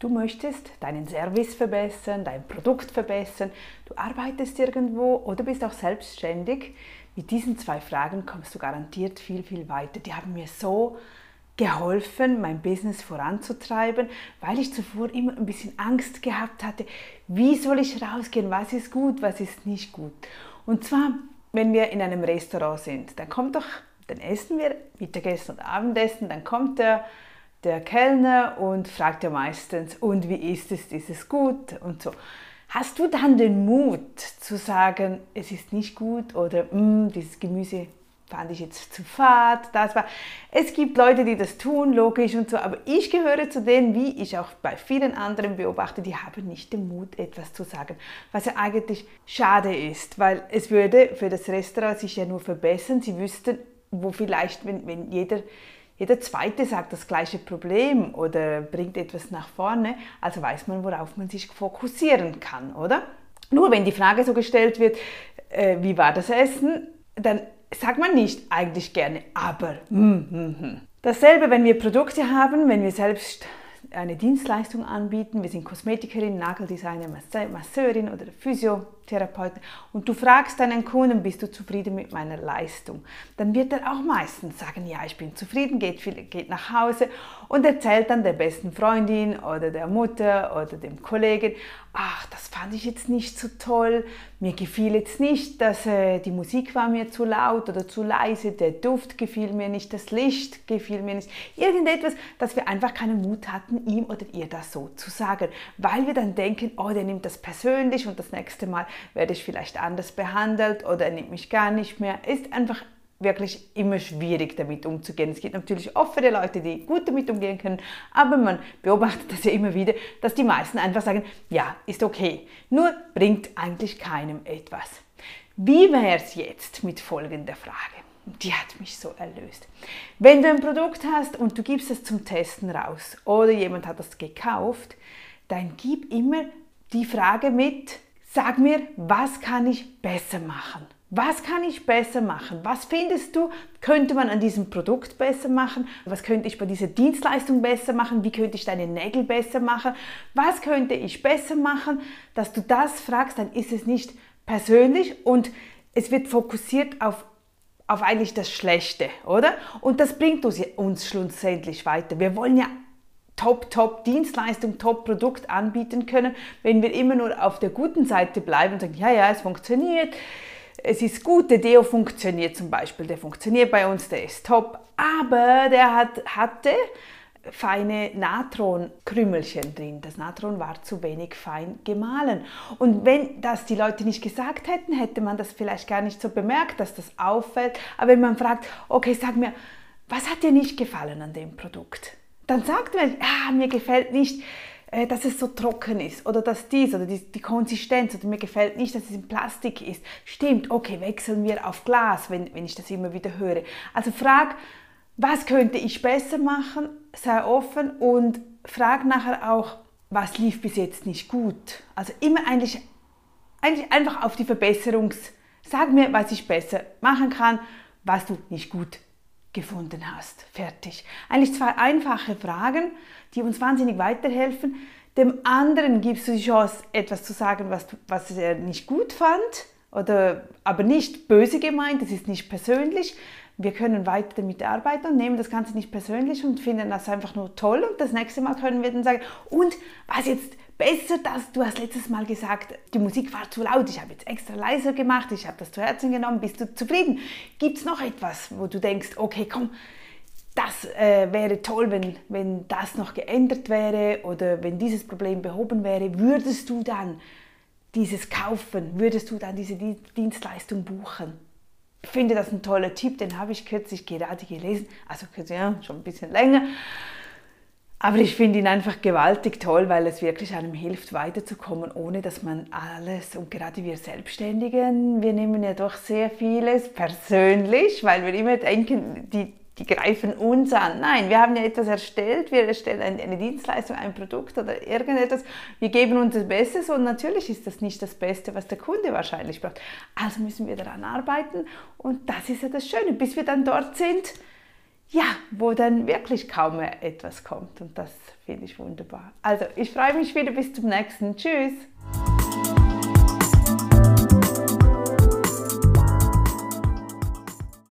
Du möchtest deinen Service verbessern, dein Produkt verbessern, du arbeitest irgendwo oder bist auch selbstständig. Mit diesen zwei Fragen kommst du garantiert viel, viel weiter. Die haben mir so geholfen, mein Business voranzutreiben, weil ich zuvor immer ein bisschen Angst gehabt hatte, wie soll ich rausgehen, was ist gut, was ist nicht gut. Und zwar, wenn wir in einem Restaurant sind, dann kommt doch, dann essen wir Mittagessen und Abendessen, dann kommt der der Kellner und fragt ja meistens, und wie ist es, ist es gut und so. Hast du dann den Mut zu sagen, es ist nicht gut oder mm, dieses Gemüse fand ich jetzt zu fad, das war. Es gibt Leute, die das tun, logisch und so, aber ich gehöre zu denen, wie ich auch bei vielen anderen beobachte, die haben nicht den Mut, etwas zu sagen, was ja eigentlich schade ist, weil es würde für das Restaurant sich ja nur verbessern. Sie wüssten, wo vielleicht, wenn, wenn jeder jeder zweite sagt das gleiche Problem oder bringt etwas nach vorne, also weiß man, worauf man sich fokussieren kann, oder? Nur wenn die Frage so gestellt wird, äh, wie war das Essen, dann sagt man nicht eigentlich gerne, aber. Hm, hm, hm. Dasselbe, wenn wir Produkte haben, wenn wir selbst eine Dienstleistung anbieten, wir sind Kosmetikerin, Nageldesigner, Masseurin oder Physiotherapeut und du fragst deinen Kunden, bist du zufrieden mit meiner Leistung, dann wird er auch meistens sagen, ja, ich bin zufrieden, geht, geht nach Hause und erzählt dann der besten Freundin oder der Mutter oder dem Kollegen, ach, das fand ich jetzt nicht so toll, mir gefiel jetzt nicht, dass äh, die Musik war mir zu laut oder zu leise, der Duft gefiel mir nicht, das Licht gefiel mir nicht, irgendetwas, dass wir einfach keinen Mut hatten, ihm oder ihr das so zu sagen, weil wir dann denken, oh, der nimmt das persönlich und das nächste Mal werde ich vielleicht anders behandelt oder er nimmt mich gar nicht mehr, ist einfach wirklich immer schwierig damit umzugehen. Es gibt natürlich offene Leute, die gut damit umgehen können, aber man beobachtet das ja immer wieder, dass die meisten einfach sagen, ja, ist okay, nur bringt eigentlich keinem etwas. Wie wäre es jetzt mit folgender Frage? Die hat mich so erlöst. Wenn du ein Produkt hast und du gibst es zum Testen raus oder jemand hat das gekauft, dann gib immer die Frage mit, sag mir, was kann ich besser machen? Was kann ich besser machen? Was findest du, könnte man an diesem Produkt besser machen? Was könnte ich bei dieser Dienstleistung besser machen? Wie könnte ich deine Nägel besser machen? Was könnte ich besser machen? Dass du das fragst, dann ist es nicht persönlich und es wird fokussiert auf, auf eigentlich das Schlechte, oder? Und das bringt uns, uns schlussendlich weiter. Wir wollen ja Top, Top Dienstleistung, Top Produkt anbieten können, wenn wir immer nur auf der guten Seite bleiben und sagen, ja, ja, es funktioniert es ist gut, der Deo funktioniert zum Beispiel, der funktioniert bei uns, der ist top, aber der hat, hatte feine Natronkrümelchen drin. Das Natron war zu wenig fein gemahlen. Und wenn das die Leute nicht gesagt hätten, hätte man das vielleicht gar nicht so bemerkt, dass das auffällt. Aber wenn man fragt, okay, sag mir, was hat dir nicht gefallen an dem Produkt? Dann sagt man, ah, mir gefällt nicht äh, dass es so trocken ist oder dass dies oder die, die, Konsistenz oder mir gefällt nicht, dass es in Plastik ist. Stimmt, okay, wechseln wir auf Glas, wenn, wenn ich das immer wieder höre. Also frag, was könnte ich besser machen, sei offen und frag nachher auch, was lief bis jetzt nicht gut. Also immer eigentlich, eigentlich einfach auf die Verbesserungs... Sag mir, was ich besser machen kann, was du nicht gut gefunden hast. Fertig. Eigentlich zwei einfache Fragen, die uns wahnsinnig weiterhelfen. Dem anderen gibst du die Chance, etwas zu sagen, was, was er nicht gut fand, oder, aber nicht böse gemeint, das ist nicht persönlich. Wir können weiter damit arbeiten und nehmen das Ganze nicht persönlich und finden das einfach nur toll. Und das nächste Mal können wir dann sagen, und was jetzt besser, dass du hast letztes Mal gesagt, die Musik war zu laut, ich habe jetzt extra leiser gemacht, ich habe das zu Herzen genommen, bist du zufrieden? Gibt es noch etwas, wo du denkst, okay, komm, das äh, wäre toll, wenn, wenn das noch geändert wäre oder wenn dieses Problem behoben wäre, würdest du dann dieses kaufen, würdest du dann diese Dienstleistung buchen? Ich finde das ein toller Tipp, den habe ich kürzlich gerade gelesen, also ja, schon ein bisschen länger. Aber ich finde ihn einfach gewaltig toll, weil es wirklich einem hilft, weiterzukommen, ohne dass man alles, und gerade wir Selbstständigen, wir nehmen ja doch sehr vieles persönlich, weil wir immer denken, die, die greifen uns an. Nein, wir haben ja etwas erstellt, wir erstellen eine Dienstleistung, ein Produkt oder irgendetwas, wir geben uns das Bestes und natürlich ist das nicht das Beste, was der Kunde wahrscheinlich braucht. Also müssen wir daran arbeiten und das ist ja das Schöne, bis wir dann dort sind, ja, wo dann wirklich kaum mehr etwas kommt. Und das finde ich wunderbar. Also, ich freue mich wieder bis zum nächsten. Tschüss.